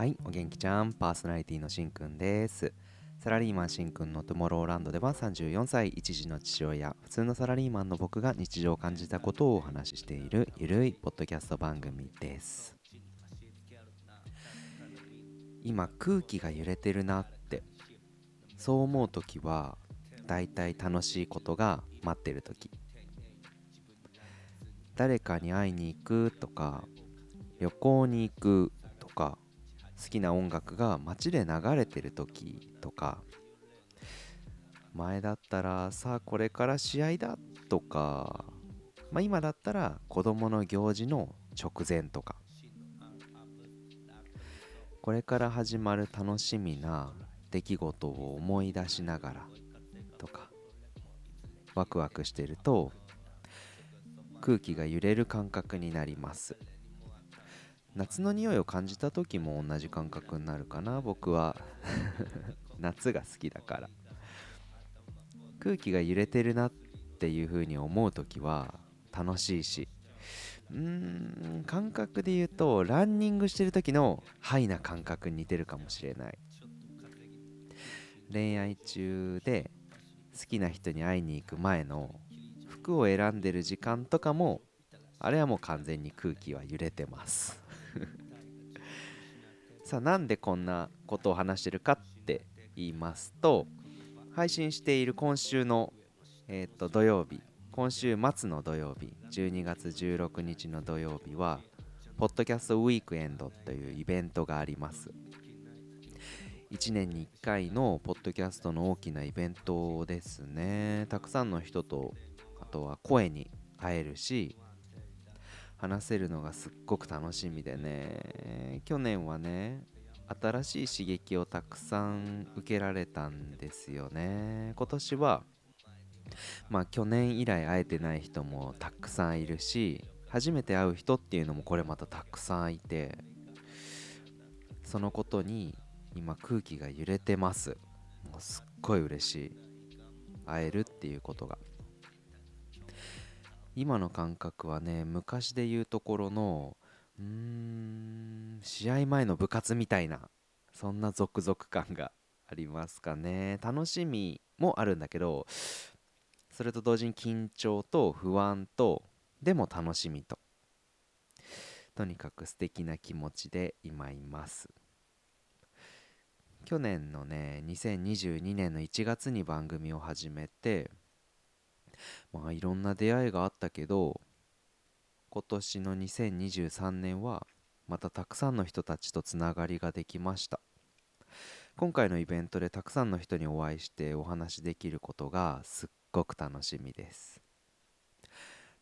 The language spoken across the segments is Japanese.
はいお元気ちゃん。パーソナリティのしんくんです。サラリーマンしんくんのトゥモローランドでは34歳一児の父親普通のサラリーマンの僕が日常を感じたことをお話ししているゆるいポッドキャスト番組です。今空気が揺れてるなってそう思う時はだいたい楽しいことが待ってる時。誰かに会いに行くとか旅行に行くとか好きな音楽が街で流れてる時とか前だったらさあこれから試合だとか、まあ、今だったら子供の行事の直前とかこれから始まる楽しみな出来事を思い出しながらとかワクワクしてると空気が揺れる感覚になります。夏の匂いを感じた時も同じ感覚になるかな。僕は 夏が好きだから。空気が揺れてるなっていう風に思う時は楽しいしうん感覚で言うとランニングしてる時のハイな感覚に似てるかもしれない。恋愛中で好きな人に会いに行く前の服を選んでる時間とかもあれはもう完全に空気は揺れてます。さあなんでこんなことを話してるかって言いますと配信している今週の、えー、と土曜日今週末の土曜日12月16日の土曜日はポッドキャストウィークエンドというイベントがあります。1年に1回のポッドキャストの大きなイベントですね。たくさんの人とあとは声に会えるし話せるのがすっごく楽しみでね。去年はね新しい刺激をたくさん受けられたんですよね。今年はまあ去年以来会えてない人もたくさんいるし初めて会う人っていうのもこれまたたくさんいてそのことに今空気が揺れてます。もうすっごい嬉しい。会えるっていうことが。今の感覚はね昔で言うところのうーん試合前の部活みたいなそんな続々感がありますかね。楽しみもあるんだけどそれと同時に緊張と不安とでも楽しみと。とにかく素敵な気持ちで今います。去年のね2022年の1月に番組を始めてまあいろんな出会いがあったけど今年の2023年はまたたくさんの人たちとつながりができました。今回のイベントでたくさんの人にお会いしてお話しできることがすっごく楽しみです。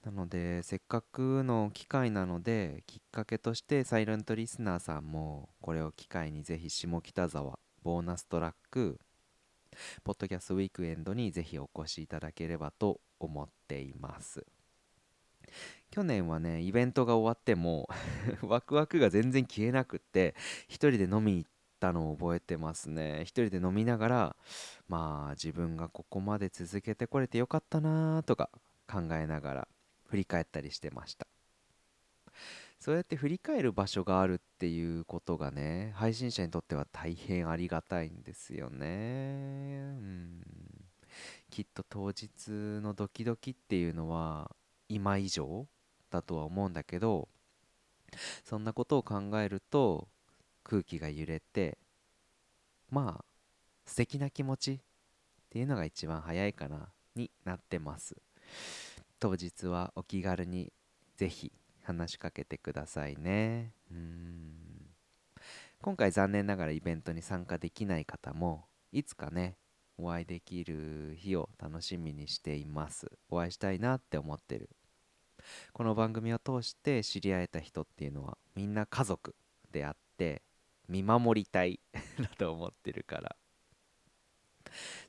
なのでせっかくの機会なのできっかけとしてサイレントリスナーさんもこれを機会にぜひ下北沢ボーナストラックポッドキャストウィークエンドにぜひお越しいただければと思っています。去年はねイベントが終わっても ワクワクが全然消えなくって一人で飲みに行ったのを覚えてますね。一人で飲みながらまあ自分がここまで続けてこれてよかったなとか考えながら振り返ったりしてました。そうやって振り返る場所があるっていうことがね配信者にとっては大変ありがたいんですよね。うん。きっと当日のドキドキっていうのは今以上だとは思うんだけどそんなことを考えると空気が揺れてまあ素敵な気持ちっていうのが一番早いかなになってます。当日はお気軽にぜひ話しかけてくださいね。うん。今回残念ながらイベントに参加できない方もいつかねお会いできる日を楽しみにしています。お会いしたいなって思ってる。この番組を通して知り合えた人っていうのはみんな家族であって見守りたい だと思ってるから。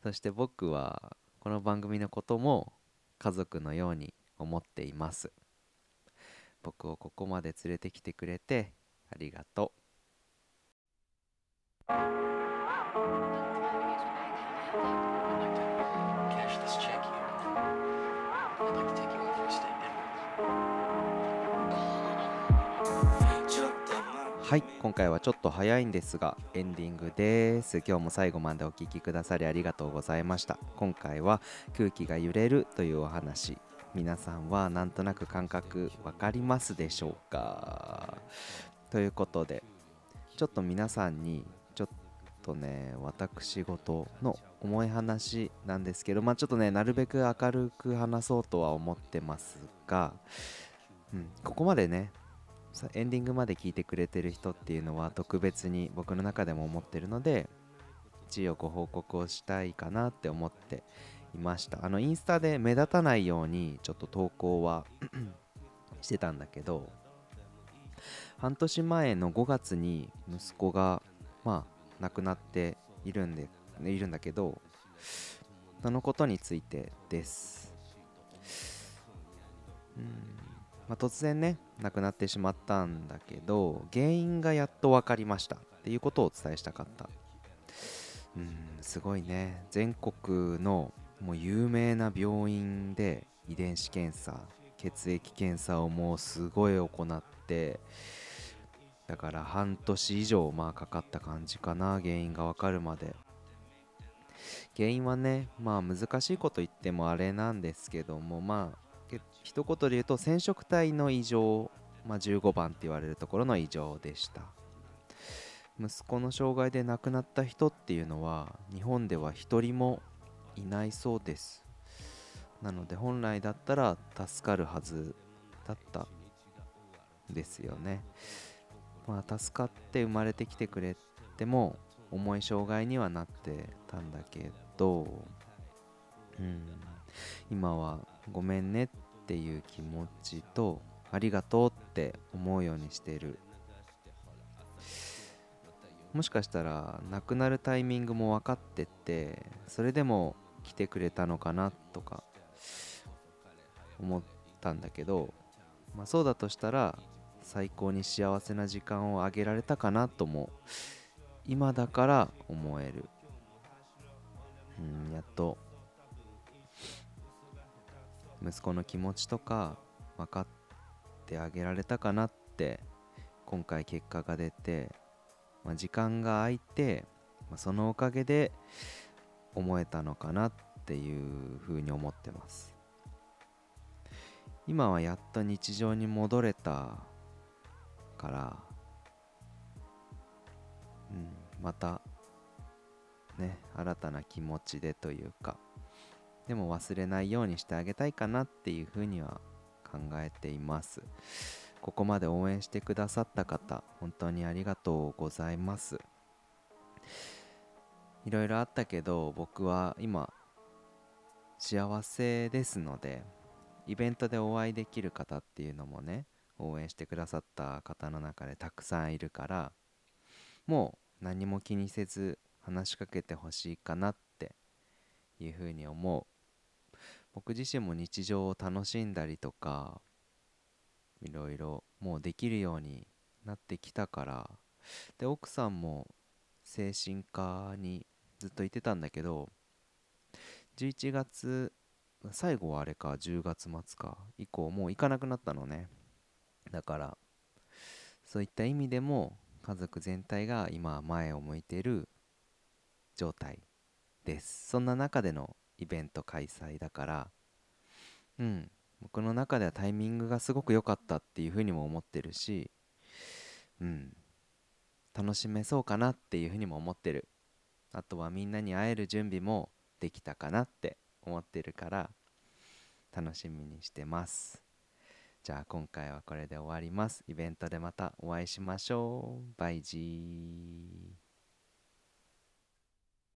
そして僕はこの番組のことも家族のように思っています。僕をここまで連れてきてくれてありがとう。はい今回はちょっと早いんですがエンディングです。今日も最後までお聴きくださりありがとうございました。今回は空気が揺れるというお話。皆さんはなんとなく感覚わかりますでしょうか？ということでちょっと皆さんにちょっとね私事の重い話なんですけどまあちょっとねなるべく明るく話そうとは思ってますが、うん、ここまでねエンディングまで聞いてくれてる人っていうのは特別に僕の中でも思ってるので一応ご報告をしたいかなって思っていました。あのインスタで目立たないようにちょっと投稿は してたんだけど半年前の5月に息子がまあ亡くなっているんでいるんだけどそのことについてです。うん。まあ、突然ね亡くなってしまったんだけど原因がやっと分かりました。っていうことをお伝えしたかった。うんすごいね。全国のもう有名な病院で遺伝子検査血液検査をもうすごい行ってだから半年以上まあかかった感じかな原因がわかるまで。原因はねまあ難しいこと言ってもあれなんですけどもまあ一言で言うと染色体の異常、まあ、15番って言われるところの異常でした。息子の障害で亡くなった人っていうのは日本では一人もいないそうです。なので本来だったら助かるはずだったですよね。まあ助かって生まれてきてくれても重い障害にはなってたんだけどうん今はごめんねっていう気持ちとありがとうって思うようにしてる。もしかしたら亡くなるタイミングも分かっててそれでも来てくれたのかなとか思ったんだけど、まあ、そうだとしたら最高に幸せな時間をあげられたかなとも今だから思える。うんやっと。息子の気持ちとか分かってあげられたかなって今回結果が出て、まあ、時間が空いて、まあ、そのおかげで思えたのかなっていうふうに思ってます。今はやっと日常に戻れたからうんまたね新たな気持ちでというかでも忘れないようにしてあげたいかなっていうふうには考えています。ここまで応援してくださった方本当にありがとうございます。いろいろあったけど僕は今幸せですのでイベントでお会いできる方っていうのもね応援してくださった方の中でたくさんいるからもう何も気にせず話しかけてほしいかなっていうふうに思う。僕自身も日常を楽しんだりとかいろいろもうできるようになってきたからで奥さんも精神科にずっといてたんだけど11月最後はあれか10月末か以降もう行かなくなったのね。だからそういった意味でも家族全体が今前を向いている状態です。そんな中でのイベント開催だからうん僕の中ではタイミングがすごく良かったっていうふうにも思ってるしうん楽しめそうかなっていうふうにも思ってる。あとはみんなに会える準備もできたかなって思ってるから楽しみにしてます。じゃあ今回はこれで終わります。イベントでまたお会いしましょう。バイジー。